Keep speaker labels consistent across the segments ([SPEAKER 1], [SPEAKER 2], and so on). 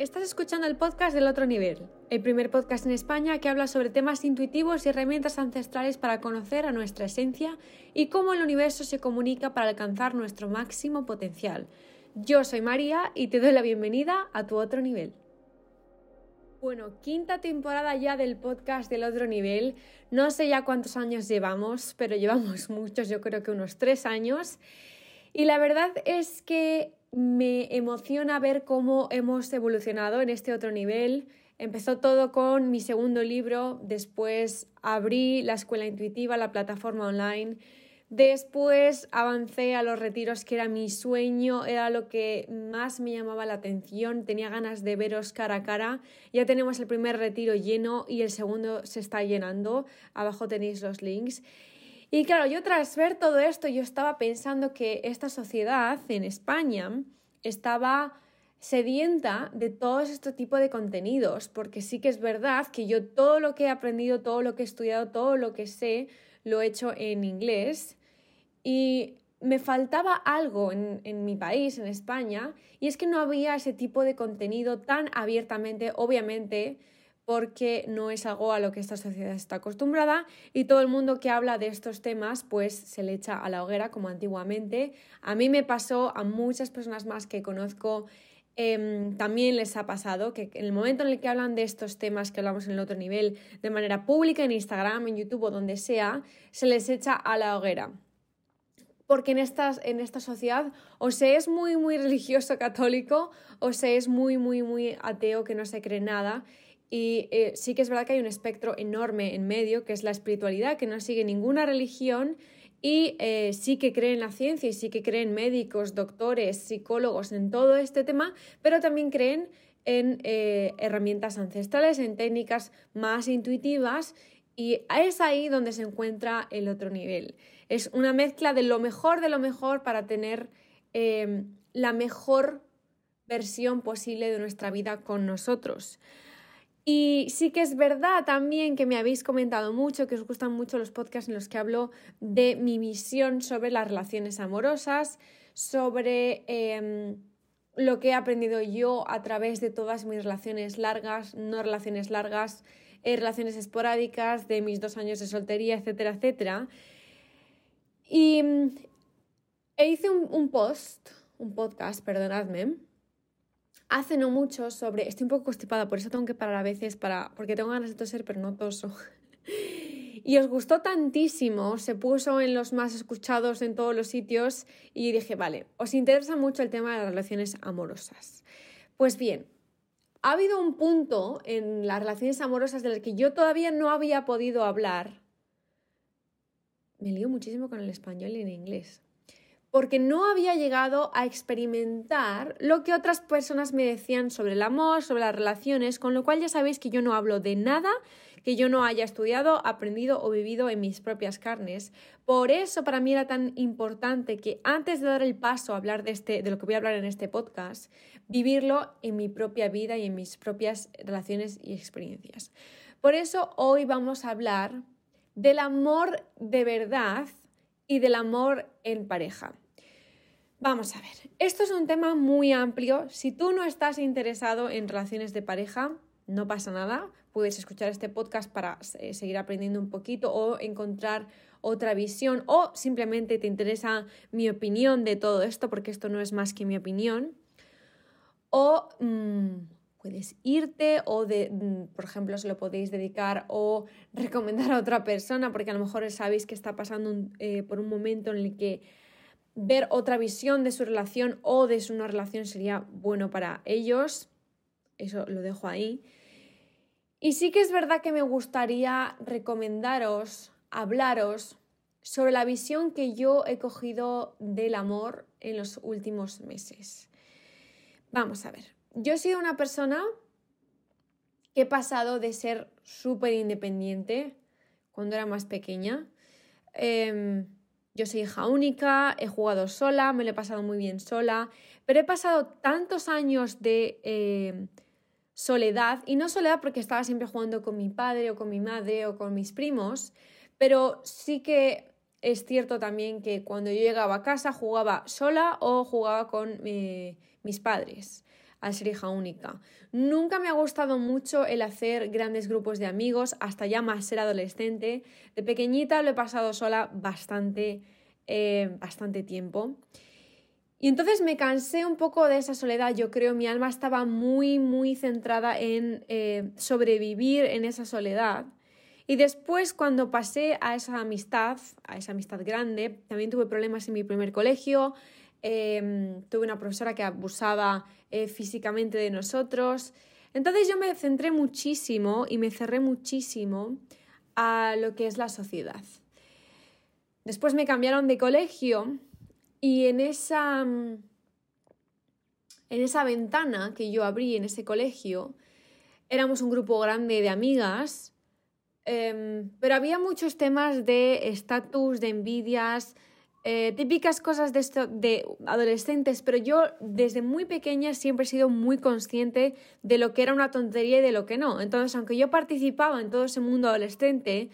[SPEAKER 1] Estás escuchando el podcast del otro nivel, el primer podcast en España que habla sobre temas intuitivos y herramientas ancestrales para conocer a nuestra esencia y cómo el universo se comunica para alcanzar nuestro máximo potencial. Yo soy María y te doy la bienvenida a tu otro nivel. Bueno, quinta temporada ya del podcast del otro nivel. No sé ya cuántos años llevamos, pero llevamos muchos, yo creo que unos tres años. Y la verdad es que me emociona ver cómo hemos evolucionado en este otro nivel. Empezó todo con mi segundo libro, después abrí la escuela intuitiva, la plataforma online, después avancé a los retiros que era mi sueño, era lo que más me llamaba la atención, tenía ganas de veros cara a cara. Ya tenemos el primer retiro lleno y el segundo se está llenando, abajo tenéis los links. Y claro, yo tras ver todo esto, yo estaba pensando que esta sociedad en España estaba sedienta de todo este tipo de contenidos, porque sí que es verdad que yo todo lo que he aprendido, todo lo que he estudiado, todo lo que sé, lo he hecho en inglés. Y me faltaba algo en, en, mi país, en España, y es que no había ese tipo de contenido tan abiertamente, obviamente, porque no es algo a lo que esta sociedad está acostumbrada y todo el mundo que habla de estos temas pues se le echa a la hoguera como antiguamente. A mí me pasó, a muchas personas más que conozco em, también les ha pasado que en el momento en el que hablan de estos temas que hablamos en el otro nivel de manera pública en Instagram, en YouTube o donde sea, se les echa a la hoguera porque en, estas, en esta sociedad o se es muy, muy religioso católico o se es muy, muy, muy ateo que no se cree nada y eh, sí que es verdad que hay un espectro enorme en medio, que es la espiritualidad, que no sigue ninguna religión y eh, sí que cree en la ciencia y sí que creen médicos, doctores, psicólogos en todo este tema, pero también creen en eh, herramientas ancestrales, en técnicas más intuitivas y es ahí donde se encuentra el otro nivel. Es una mezcla de lo mejor de lo mejor para tener la mejor versión posible de nuestra vida con nosotros. Y sí que es verdad también que me habéis comentado mucho, que os gustan mucho los podcasts en los que hablo de mi visión sobre las relaciones amorosas, sobre em, lo que he aprendido yo a través de todas mis relaciones largas, no relaciones largas, eh, relaciones esporádicas, de mis dos años de soltería, etcétera, etcétera. Y e hice un post, un podcast, perdonadme, hace no mucho sobre. Estoy un poco constipada, por eso tengo que parar a veces para. porque tengo ganas de toser, pero no y os gustó tantísimo, se puso en los más escuchados en todos los sitios y dije, vale, os interesa mucho el tema de las relaciones amorosas. Pues bien, ha habido un punto en las relaciones amorosas del que yo todavía no había podido hablar. Me lío muchísimo con el español y en inglés porque no había llegado a experimentar lo que otras personas me decían sobre el amor, sobre las relaciones, con lo cual ya sabéis que yo no hablo de nada que yo no haya estudiado, aprendido o vivido en mis propias carnes. Por eso para mí era tan importante que antes de dar el paso a hablar de, este, de lo que voy a hablar en este podcast, vivirlo en mi propia vida y en mis propias relaciones y experiencias. Por eso hoy vamos a hablar del amor de verdad y del amor en pareja. Vamos a ver, esto es un tema muy amplio. Si tú no estás interesado en relaciones de pareja, no pasa nada. Puedes escuchar este podcast para eh, seguir aprendiendo un poquito o encontrar otra visión o simplemente te interesa mi opinión de todo esto porque esto no es más que mi opinión. O mm, puedes irte o, mm, por ejemplo, se lo podéis dedicar o recomendar a otra persona porque a lo mejor sabéis que está pasando eh, por un momento en el que ver otra visión de su relación o de su relación sería bueno para ellos. Eso lo dejo ahí. Y sí que es verdad que me gustaría recomendaros, hablaros sobre la visión que yo he cogido del amor en los últimos meses. Vamos a ver, yo he sido una persona que he pasado de ser súper independiente cuando era más pequeña. Em, yo soy hija única, he jugado sola, me lo he pasado muy bien sola, pero he pasado tantos años de em, soledad, y no soledad porque estaba siempre jugando con mi padre o con mi madre o con mis primos, pero sí que es cierto también que cuando yo llegaba a casa jugaba sola o jugaba con eh, mis padres. Al ser hija única. Nunca me ha gustado mucho el hacer grandes grupos de amigos, hasta ya más ser adolescente. De pequeñita lo he pasado sola bastante, eh, bastante tiempo. Y entonces me cansé un poco de esa soledad, yo creo, mi alma estaba muy, muy centrada en eh, sobrevivir en esa soledad. Y después, cuando pasé a esa amistad, a esa amistad grande, también tuve problemas en mi primer colegio, em, tuve una profesora que abusaba eh, físicamente de nosotros. Entonces yo me centré muchísimo y me cerré muchísimo a lo que es la sociedad. Después me cambiaron de colegio y en esa, mm, en esa ventana que yo abrí en ese colegio, éramos un grupo grande de amigas, em, pero había muchos temas de estatus, de envidias, eh, típicas cosas de, esto, de adolescentes, pero yo desde muy pequeña siempre he sido muy consciente de lo que era una tontería y de lo que no. Entonces, aunque yo participaba en todo ese mundo adolescente,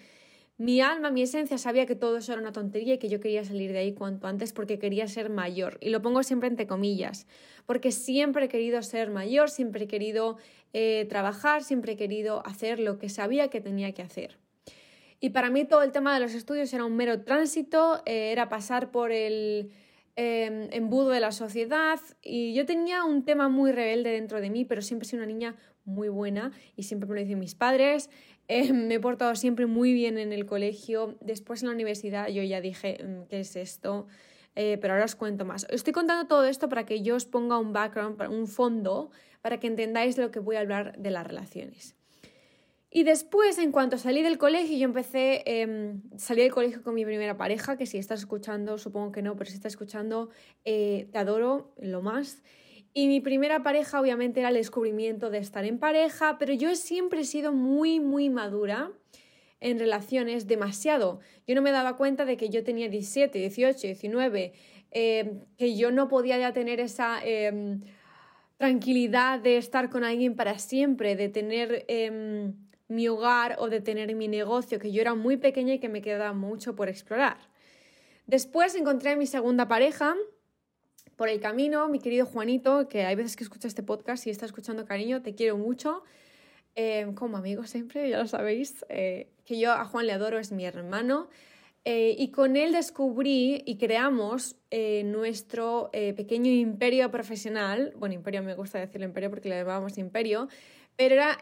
[SPEAKER 1] mi alma, mi esencia sabía que todo eso era una tontería y que yo quería salir de ahí cuanto antes porque quería ser mayor. Y lo pongo siempre entre comillas, porque siempre he querido ser mayor, siempre he querido eh, trabajar, siempre he querido hacer lo que sabía que tenía que hacer. Y para mí todo el tema de los estudios era un mero tránsito, eh, era pasar por el em, embudo de la sociedad y yo tenía un tema muy rebelde dentro de mí, pero siempre he sido una niña muy buena y siempre me lo dicen mis padres. Eh, me he portado siempre muy bien en el colegio. Después en la universidad yo ya dije, mm, ¿qué es esto? Eh, pero ahora os cuento más. Estoy contando todo esto para que yo os ponga un background, un fondo, para que entendáis de lo que voy a hablar de las relaciones. Y después, en cuanto salí del colegio, yo empecé, eh, salí del colegio con mi primera pareja, que si estás escuchando, supongo que no, pero si estás escuchando, eh, te adoro lo más. Y mi primera pareja obviamente era el descubrimiento de estar en pareja, pero yo siempre he sido muy, muy madura en relaciones, demasiado. Yo no me daba cuenta de que yo tenía 17, 18, 19, que yo no podía ya tener esa em, tranquilidad de estar con alguien para siempre, de tener em, mi hogar o de tener mi negocio, que yo era muy pequeña y que me quedaba mucho por explorar. Después encontré a mi segunda pareja, por el camino, mi querido Juanito, que hay veces que escucha este podcast y está escuchando cariño, te quiero mucho. Eh, como amigo siempre, ya lo sabéis, eh, que yo a Juan le adoro, es mi hermano. Eh, y con él descubrí y creamos nuestro pequeño imperio profesional. Bueno, imperio me gusta decirlo imperio porque le llamamos imperio, pero era,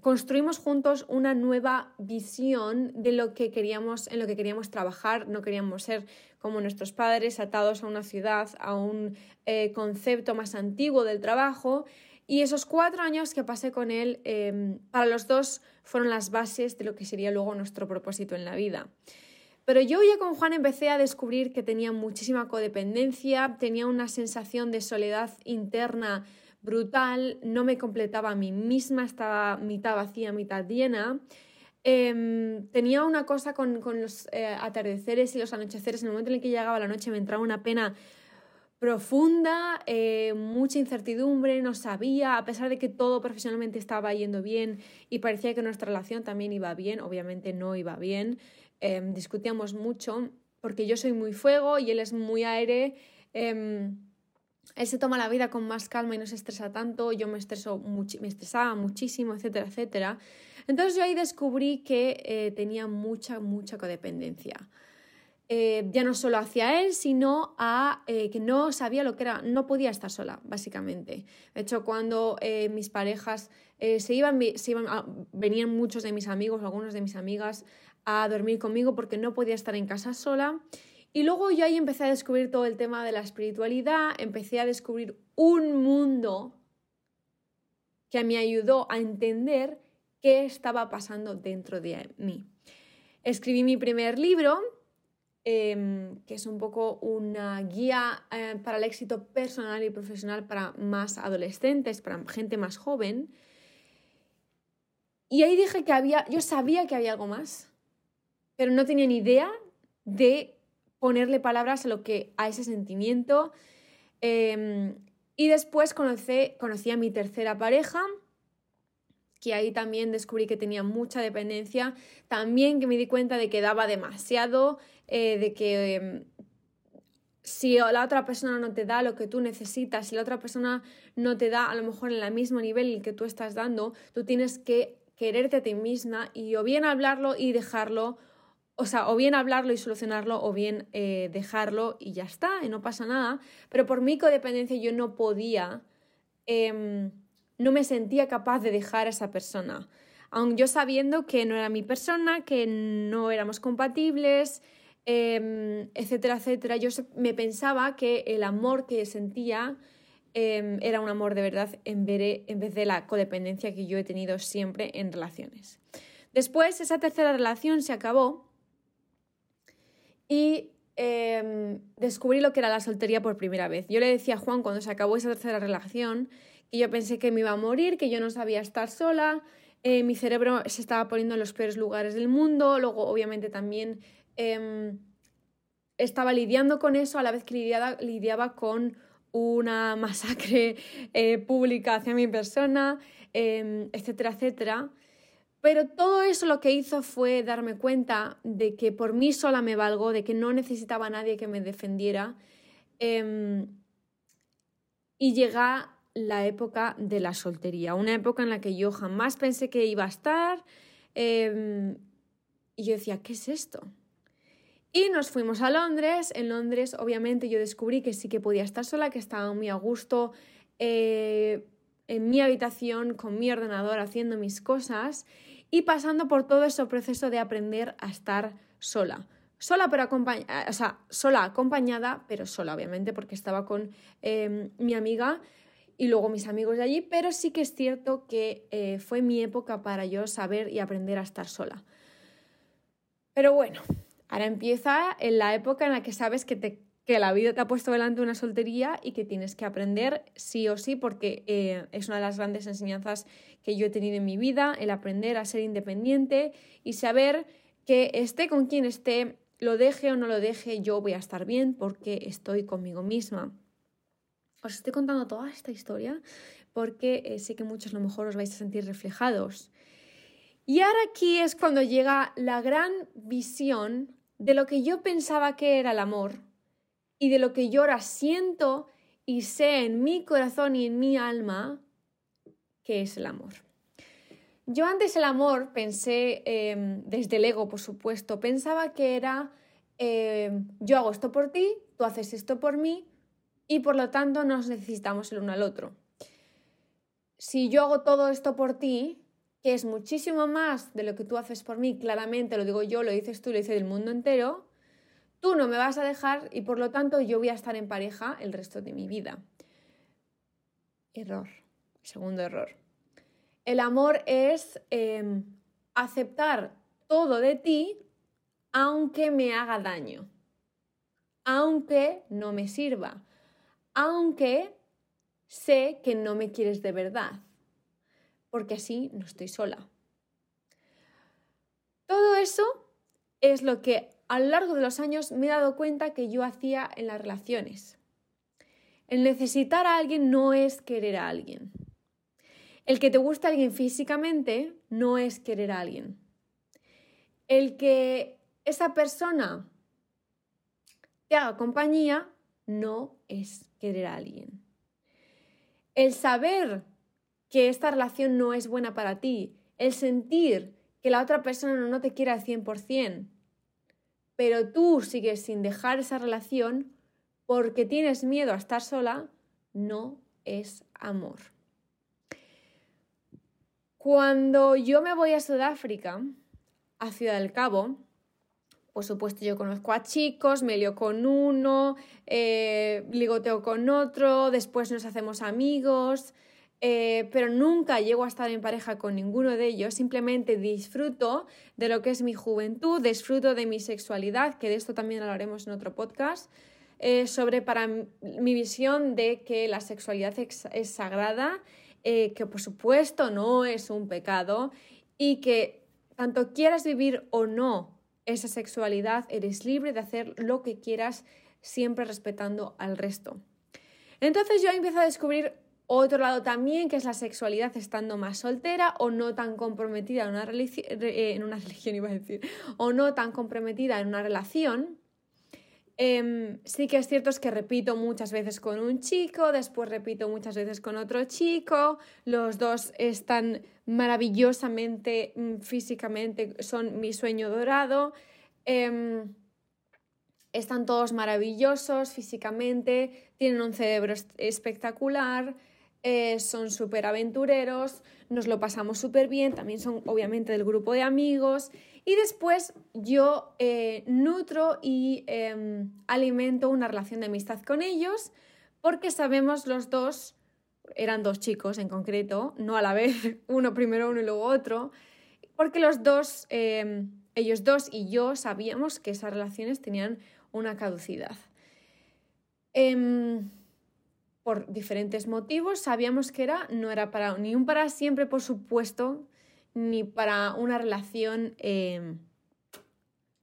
[SPEAKER 1] construimos juntos una nueva visión de lo que queríamos, en lo que queríamos trabajar. No queríamos ser como nuestros padres, atados a una ciudad, a un eh, concepto más antiguo del trabajo. Y esos cuatro años que pasé con él, em, para los dos fueron las bases de lo que sería luego nuestro propósito en la vida. Pero yo ya con Juan empecé a descubrir que tenía muchísima codependencia, tenía una sensación de soledad interna brutal, no me completaba a mí misma, estaba mitad vacía, mitad llena. Em, tenía una cosa con, los eh, atardeceres y los anocheceres. En el momento en el que llegaba la noche me entraba una pena profunda, eh, mucha incertidumbre, no sabía, a pesar de que todo profesionalmente estaba yendo bien y parecía que nuestra relación también iba bien, obviamente no iba bien, em, discutíamos mucho porque yo soy muy fuego y él es muy aire. Él se toma la vida con más calma y no se estresa tanto, yo me, estreso me estresaba muchísimo, etcétera, etcétera. Entonces yo ahí descubrí que eh, tenía mucha, mucha codependencia. Eh, ya no solo hacia él, sino a eh, que no sabía lo que era, no podía estar sola, básicamente. De hecho, cuando mis parejas se iban, se iban venían muchos de mis amigos, algunos de mis amigas, a dormir conmigo porque no podía estar en casa sola. Y luego yo ahí empecé a descubrir todo el tema de la espiritualidad, empecé a descubrir un mundo que me ayudó a entender qué estaba pasando dentro de mí. Escribí mi primer libro, em, que es un poco una guía eh, para el éxito personal y profesional para más adolescentes, para gente más joven. Y ahí dije que había, yo sabía que había algo más, pero no tenía ni idea de ponerle palabras a lo que a ese sentimiento. Em, y después conocí, conocí a mi tercera pareja, que ahí también descubrí que tenía mucha dependencia, también que me di cuenta de que daba demasiado, eh, de que em, si la otra persona no te da lo que tú necesitas, si la otra persona no te da a lo mejor en el mismo nivel que tú estás dando, tú tienes que quererte a ti misma y o bien hablarlo y dejarlo, o sea, o bien hablarlo y solucionarlo, o bien eh, dejarlo y ya está, y no pasa nada. Pero por mi codependencia yo no podía, em, no me sentía capaz de dejar a esa persona. Aun yo sabiendo que no era mi persona, que no éramos compatibles, Em, etcétera, etcétera, yo me pensaba que el amor que sentía em, era un amor de verdad en vez, en vez de la codependencia que yo he tenido siempre en relaciones. Después, esa tercera relación se acabó y em, descubrí lo que era la soltería por primera vez. Yo le decía a Juan cuando se acabó esa tercera relación que yo pensé que me iba a morir, que yo no sabía estar sola, eh, mi cerebro se estaba poniendo en los peores lugares del mundo, luego obviamente también Em, estaba lidiando con eso a la vez que lidiaba, con una masacre eh, pública hacia mi persona, em, etcétera, etcétera. Pero todo eso lo que hizo fue darme cuenta de que por mí sola me valgo, de que no necesitaba a nadie que me defendiera. Em, y llega la época de la soltería, una época en la que yo jamás pensé que iba a estar. y yo decía, ¿qué es esto? Y nos fuimos a Londres. En Londres, obviamente, yo descubrí que sí que podía estar sola, que estaba muy a gusto eh, en mi habitación, con mi ordenador, haciendo mis cosas y pasando por todo ese proceso de aprender a estar sola. Sola, pero acompañada, o sea, sola acompañada, pero sola, obviamente, porque estaba con em, mi amiga y luego mis amigos de allí, pero sí que es cierto que eh, fue mi época para yo saber y aprender a estar sola. Pero bueno, Ahora empieza en la época en la que sabes que, te, que la vida te ha puesto delante una soltería y que tienes que aprender sí o sí, porque eh, es una de las grandes enseñanzas que yo he tenido en mi vida, el aprender a ser independiente y saber que esté con quien esté, lo deje o no lo deje, yo voy a estar bien porque estoy conmigo misma. Os estoy contando toda esta historia porque eh, sé que muchos a lo mejor os vais a sentir reflejados. Y ahora aquí es cuando llega la gran visión de lo que yo pensaba que era el amor y de lo que yo ahora siento y sé en mi corazón y en mi alma que es el amor. Yo antes el amor pensé, em, desde el ego por supuesto, pensaba que era em, yo hago esto por ti, tú haces esto por mí y por lo tanto nos necesitamos el uno al otro. Si yo hago todo esto por ti, que es muchísimo más de lo que tú haces por mí, claramente lo digo yo, lo dices tú, lo dice el mundo entero, tú no me vas a dejar y por lo tanto yo voy a estar en pareja el resto de mi vida. Error, segundo error. El amor es em, aceptar todo de ti aunque me haga daño, aunque no me sirva, aunque sé que no me quieres de verdad porque así no estoy sola. Todo eso es lo que a lo largo de los años me he dado cuenta que yo hacía en las relaciones. El necesitar a alguien no es querer a alguien. El que te guste a alguien físicamente no es querer a alguien. El que esa persona te haga compañía no es querer a alguien. El saber que esta relación no es buena para ti, el sentir que la otra persona no te quiere al 100%, pero tú sigues sin dejar esa relación porque tienes miedo a estar sola, no es amor. Cuando yo me voy a Sudáfrica, a Ciudad del Cabo, por supuesto yo conozco a chicos, me lío con uno, eh, ligoteo con otro, después nos hacemos amigos, eh, pero nunca llego a estar en pareja con ninguno de ellos, simplemente disfruto de lo que es mi juventud, disfruto de mi sexualidad, que de esto también hablaremos en otro podcast, eh, sobre para mi visión de que la sexualidad es, sagrada, eh, que por supuesto no es un pecado y que tanto quieras vivir o no esa sexualidad, eres libre de hacer lo que quieras, siempre respetando al resto. Entonces yo empiezo a descubrir otro lado también, que es la sexualidad estando más soltera o no tan comprometida en una, eh, religión, iba a decir, o no tan comprometida en una relación. Em, sí que es cierto es que repito muchas veces con un chico, después repito muchas veces con otro chico, los dos están maravillosamente mm, físicamente, son mi sueño dorado, em, están todos maravillosos físicamente, tienen un cerebro espectacular, eh, son súper aventureros, nos lo pasamos súper bien, también son obviamente del grupo de amigos y después yo eh, nutro y em, alimento una relación de amistad con ellos porque sabemos los dos, eran dos chicos en concreto, no a la vez, uno primero uno y luego otro, porque los dos, em, ellos dos y yo sabíamos que esas relaciones tenían una caducidad. Em, por diferentes motivos, sabíamos que era, no era para ni un para siempre, por supuesto, ni para una relación em,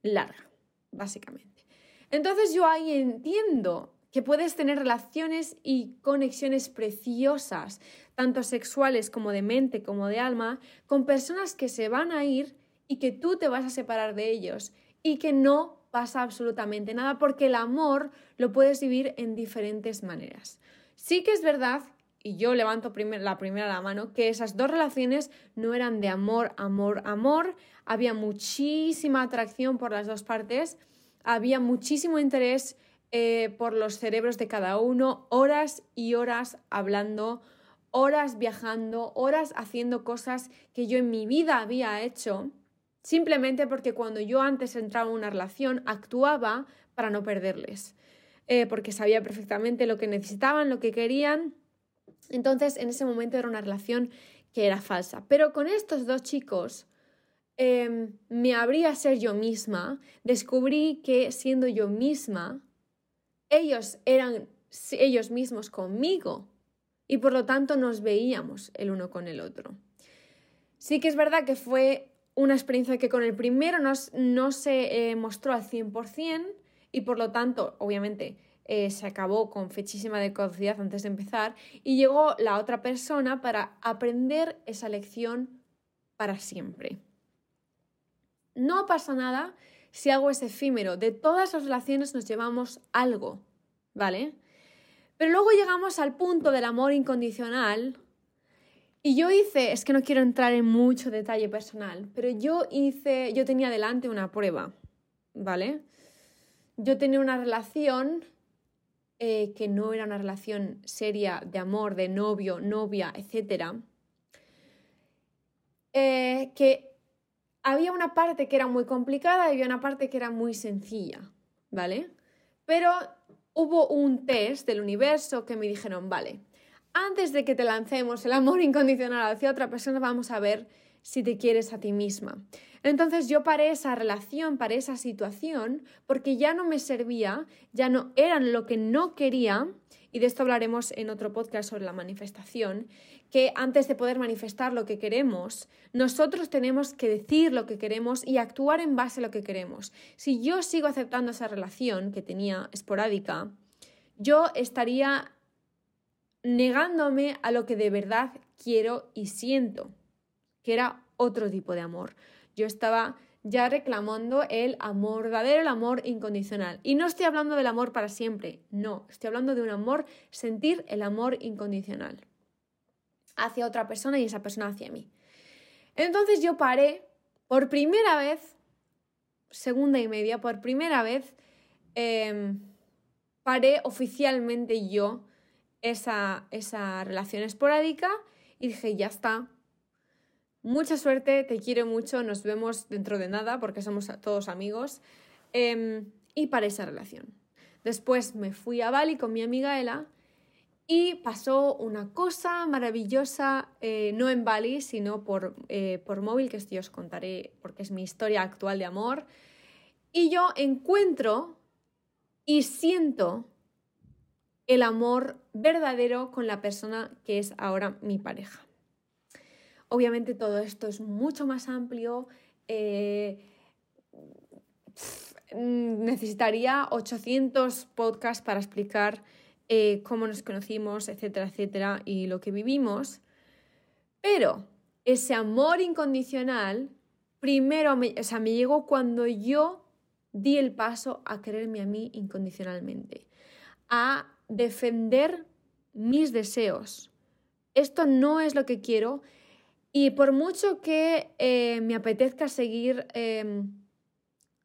[SPEAKER 1] larga, básicamente. Entonces yo ahí entiendo que puedes tener relaciones y conexiones preciosas, tanto sexuales como de mente, como de alma, con personas que se van a ir y que tú te vas a separar de ellos y que no pasa absolutamente nada porque el amor lo puedes vivir en diferentes maneras. Sí que es verdad, y yo levanto la primera la mano, que esas dos relaciones no eran de amor, amor, amor. Había muchísima atracción por las dos partes, había muchísimo interés eh, por los cerebros de cada uno, horas y horas hablando, horas viajando, horas haciendo cosas que yo en mi vida había hecho, simplemente porque cuando yo antes entraba en una relación actuaba para no perderles. Eh, porque sabía perfectamente lo que necesitaban, lo que querían. Entonces, en ese momento era una relación que era falsa. Pero con estos dos chicos em, me abrí a ser yo misma, descubrí que siendo yo misma, ellos eran ellos mismos conmigo y por lo tanto nos veíamos el uno con el otro. Sí que es verdad que fue una experiencia que con el primero no, se eh, mostró al 100%, y por lo tanto, obviamente, eh, se acabó con fechísima de antes de empezar y llegó la otra persona para aprender esa lección para siempre. No pasa nada si algo es efímero. De todas las relaciones nos llevamos algo, ¿vale? Pero luego llegamos al punto del amor incondicional y yo hice, es que no quiero entrar en mucho detalle personal, pero yo hice, yo tenía delante una prueba, ¿vale? yo tenía una relación eh, que no era una relación seria de amor, de novio, novia, etc. Eh, que había una parte que era muy complicada y había una parte que era muy sencilla, ¿vale? Pero hubo un test del universo que me dijeron, vale, antes de que te lancemos el amor incondicional hacia otra persona, vamos a ver si te quieres a ti misma. Entonces yo paré esa relación, paré esa situación, porque ya no me servía, ya no eran lo que no quería, y de esto hablaremos en otro podcast sobre la manifestación, que antes de poder manifestar lo que queremos, nosotros tenemos que decir lo que queremos y actuar en base a lo que queremos. Si yo sigo aceptando esa relación que tenía esporádica, yo estaría negándome a lo que de verdad quiero y siento, que era otro tipo de amor. Yo estaba ya reclamando el amor verdadero, el amor incondicional. Y no estoy hablando del amor para siempre, no, estoy hablando de un amor, sentir el amor incondicional hacia otra persona y esa persona hacia mí. Entonces yo paré por primera vez, segunda y media, por primera vez, em, paré oficialmente yo esa, esa relación esporádica y dije, ya está, Mucha suerte, te quiero mucho, nos vemos dentro de nada porque somos todos amigos. Em, y para esa relación. Después me fui a Bali con mi amiga Ela y pasó una cosa maravillosa, eh, no en Bali, sino por, eh, por móvil, que esto os contaré porque es mi historia actual de amor. Y yo encuentro y siento el amor verdadero con la persona que es ahora mi pareja. Obviamente todo esto es mucho más amplio. Eh, necesitaría 800 podcasts para explicar eh, cómo nos conocimos, etcétera, etcétera, y lo que vivimos. Pero ese amor incondicional, primero, me, o sea, me llegó cuando yo di el paso a quererme a mí incondicionalmente, a defender mis deseos. Esto no es lo que quiero y por mucho que eh, me apetezca seguir em,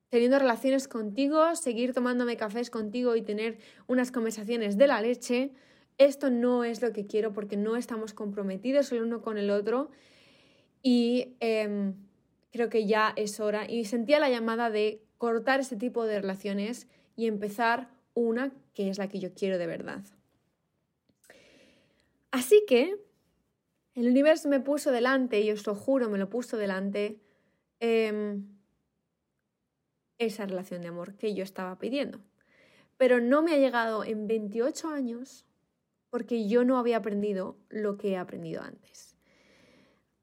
[SPEAKER 1] teniendo relaciones contigo, seguir tomándome cafés contigo y tener unas conversaciones de la leche, esto no es lo que quiero porque no estamos comprometidos el uno con el otro y em, creo que ya es hora y sentía la llamada de cortar ese tipo de relaciones y empezar una que es la que yo quiero de verdad. Así que el universo me puso delante, y os lo juro, me lo puso delante, em, esa relación de amor que yo estaba pidiendo. Pero no me ha llegado en 28 años porque yo no había aprendido lo que he aprendido antes.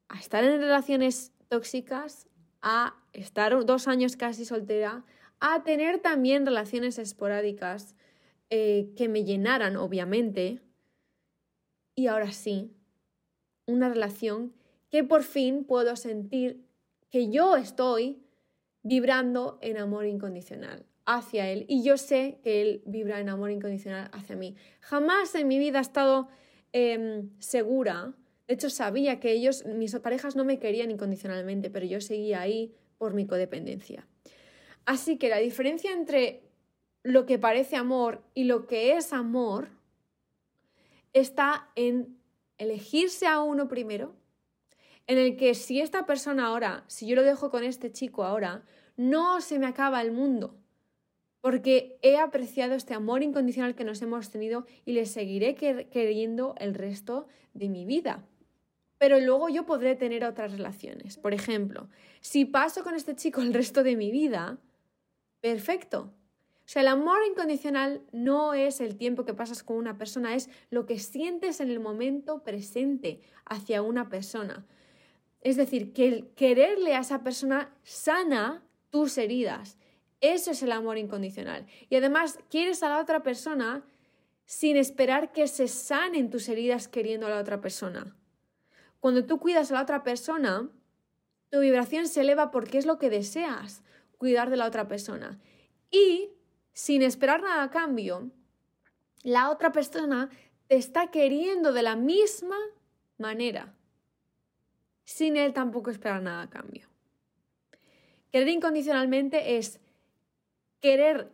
[SPEAKER 1] A estar en relaciones tóxicas, a estar dos años casi soltera, a tener también relaciones esporádicas eh, que me llenaran, obviamente. Y ahora sí, una relación que por fin puedo sentir que yo estoy vibrando en amor incondicional hacia él y yo sé que él vibra en amor incondicional hacia mí. Jamás en mi vida he estado em, segura, de hecho sabía que ellos, mis parejas no me querían incondicionalmente, pero yo seguía ahí por mi codependencia. Así que la diferencia entre lo que parece amor y lo que es amor está en elegirse a uno primero, en el que si esta persona ahora, si yo lo dejo con este chico ahora, no se me acaba el mundo, porque he apreciado este amor incondicional que nos hemos tenido y le seguiré queriendo el resto de mi vida. Pero luego yo podré tener otras relaciones. Por ejemplo, si paso con este chico el resto de mi vida, perfecto, sea, el amor incondicional no es el tiempo que pasas con una persona, es lo que sientes en el momento presente hacia una persona. Es decir, que el quererle a esa persona sana tus heridas. Eso es el amor incondicional. Y además quieres a la otra persona sin esperar que se sanen tus heridas queriendo a la otra persona. Cuando tú cuidas a la otra persona, tu vibración se eleva porque es lo que deseas, cuidar de la otra persona. Y sin esperar nada a cambio, la otra persona te está queriendo de la misma manera, sin él tampoco esperar nada a cambio. Querer incondicionalmente es querer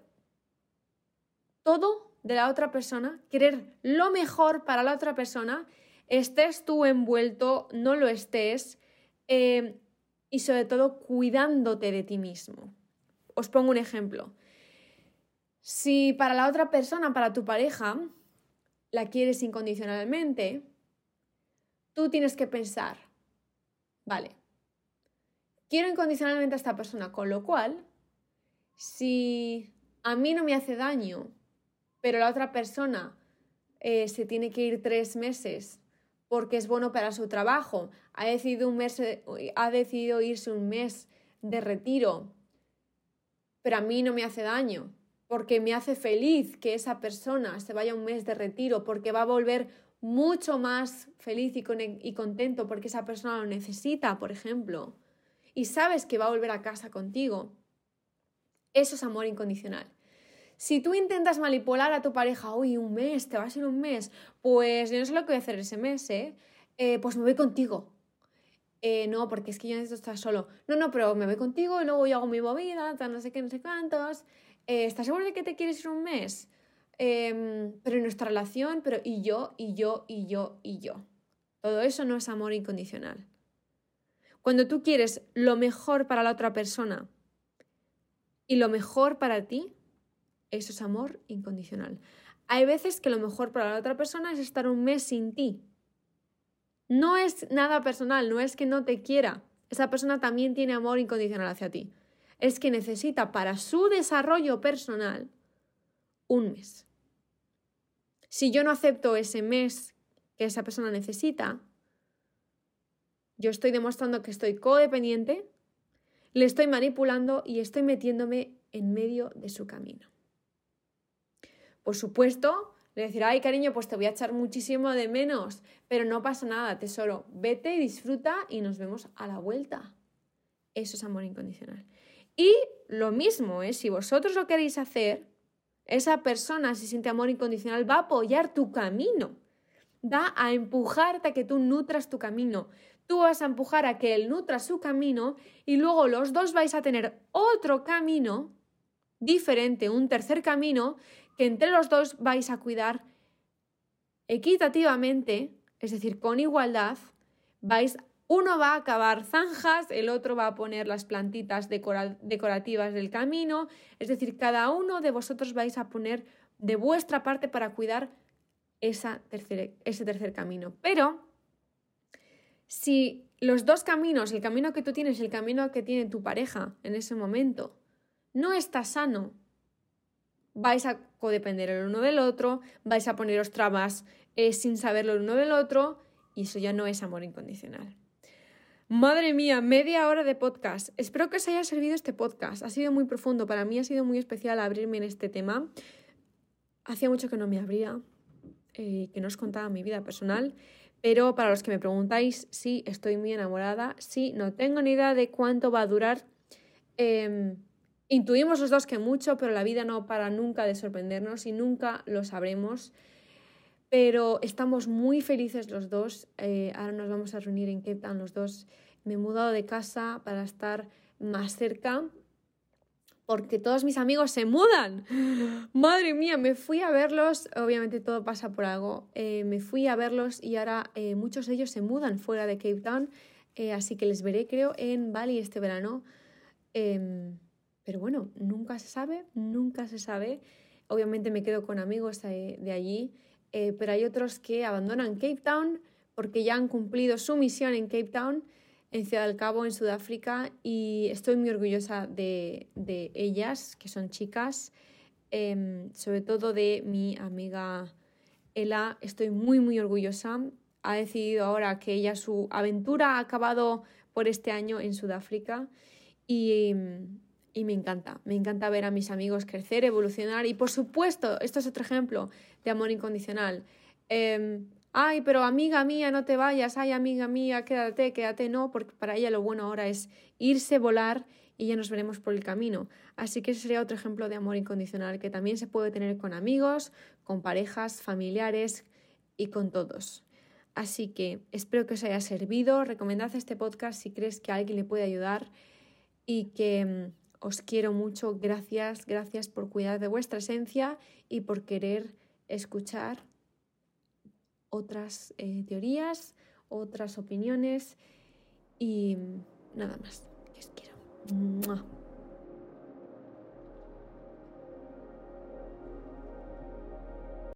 [SPEAKER 1] todo de la otra persona, querer lo mejor para la otra persona, estés tú envuelto, no lo estés, eh, y sobre todo cuidándote de ti mismo. Os pongo un ejemplo. Si para la otra persona, para tu pareja, la quieres incondicionalmente, tú tienes que pensar, vale, quiero incondicionalmente a esta persona, con lo cual, si a mí no me hace daño, pero la otra persona eh, se tiene que ir tres meses porque es bueno para su trabajo, ha decidido, un mes, ha decidido irse un mes de retiro, pero a mí no me hace daño, porque me hace feliz que esa persona se vaya un mes de retiro, porque va a volver mucho más feliz y, contento porque esa persona lo necesita, por ejemplo, y sabes que va a volver a casa contigo. Eso es amor incondicional. Si tú intentas manipular a tu pareja, uy, un mes, te vas a ir un mes, pues yo no sé lo que voy a hacer ese mes, ¿eh? eh pues me voy contigo. Eh, no, porque es que yo necesito estar solo. No, no, pero me voy contigo y luego yo hago mi movida, no sé qué, no sé cuántos. Eh, ¿estás seguro de que te quieres ir un mes? Em, pero en nuestra relación, pero y yo, y yo, y yo, y yo. Todo eso no es amor incondicional. Cuando tú quieres lo mejor para la otra persona y lo mejor para ti, eso es amor incondicional. Hay veces que lo mejor para la otra persona es estar un mes sin ti. No es nada personal, no es que no te quiera. Esa persona también tiene amor incondicional hacia ti es que necesita para su desarrollo personal un mes. Si yo no acepto ese mes que esa persona necesita, yo estoy demostrando que estoy codependiente, le estoy manipulando y estoy metiéndome en medio de su camino. Por supuesto, le decirá, ay cariño, pues te voy a echar muchísimo de menos, pero no pasa nada, tesoro, vete, disfruta y nos vemos a la vuelta. Eso es amor incondicional. Y lo mismo, ¿eh? si vosotros lo queréis hacer, esa persona, si siente amor incondicional, va a apoyar tu camino, va a empujarte a que tú nutras tu camino. Tú vas a empujar a que él nutra su camino y luego los dos vais a tener otro camino diferente, un tercer camino que entre los dos vais a cuidar equitativamente, es decir, con igualdad, vais uno va a acabar zanjas, el otro va a poner las plantitas decorativas del camino, es decir, cada uno de vosotros vais a poner de vuestra parte para cuidar ese tercer camino. Pero si los dos caminos, el camino que tú tienes y el camino que tiene tu pareja en ese momento, no está sano, vais a codepender el uno del otro, vais a poneros trabas eh, sin saberlo el uno del otro, y eso ya no es amor incondicional. Madre mía, media hora de podcast. Espero que os haya servido este podcast. Ha sido muy profundo. Para mí ha sido muy especial abrirme en este tema. Hacía mucho que no me abría, eh, que no os contaba mi vida personal. Pero para los que me preguntáis, sí, estoy muy enamorada. Sí, no tengo ni idea de cuánto va a durar. Em, intuimos los dos que mucho, pero la vida no para nunca de sorprendernos y nunca lo sabremos pero estamos muy felices los dos. Eh, ahora nos vamos a reunir en Cape Town los dos. Me he mudado de casa para estar más cerca porque todos mis amigos se mudan. Madre mía, me fui a verlos, obviamente todo pasa por algo, eh, me fui a verlos y ahora eh, muchos de ellos se mudan fuera de Cape Town, así que les veré creo en Bali este verano. Em, pero bueno, nunca se sabe, nunca se sabe. Obviamente me quedo con amigos de allí eh, pero hay otros que abandonan Cape Town porque ya han cumplido su misión en Cape Town, en Ciudad del Cabo, en Sudáfrica, y estoy muy orgullosa de, ellas, que son chicas, em, sobre todo de mi amiga Ella, estoy muy, muy orgullosa. Ha decidido ahora que ella su aventura ha acabado por este año en Sudáfrica y, y me encanta, me encanta ver a mis amigos crecer, evolucionar y por supuesto, esto es otro ejemplo de amor incondicional. Em, ay, pero amiga mía, no te vayas, ay, amiga mía, quédate, quédate, no, porque para ella lo bueno ahora es irse, volar y ya nos veremos por el camino. Así que ese sería otro ejemplo de amor incondicional que también se puede tener con amigos, con parejas, familiares y con todos. Así que espero que os haya servido. Recomendad este podcast si crees que alguien le puede ayudar y que em, os quiero mucho, gracias, gracias por cuidar de vuestra esencia y por querer escuchar otras eh, teorías, otras opiniones y nada más. os quiero.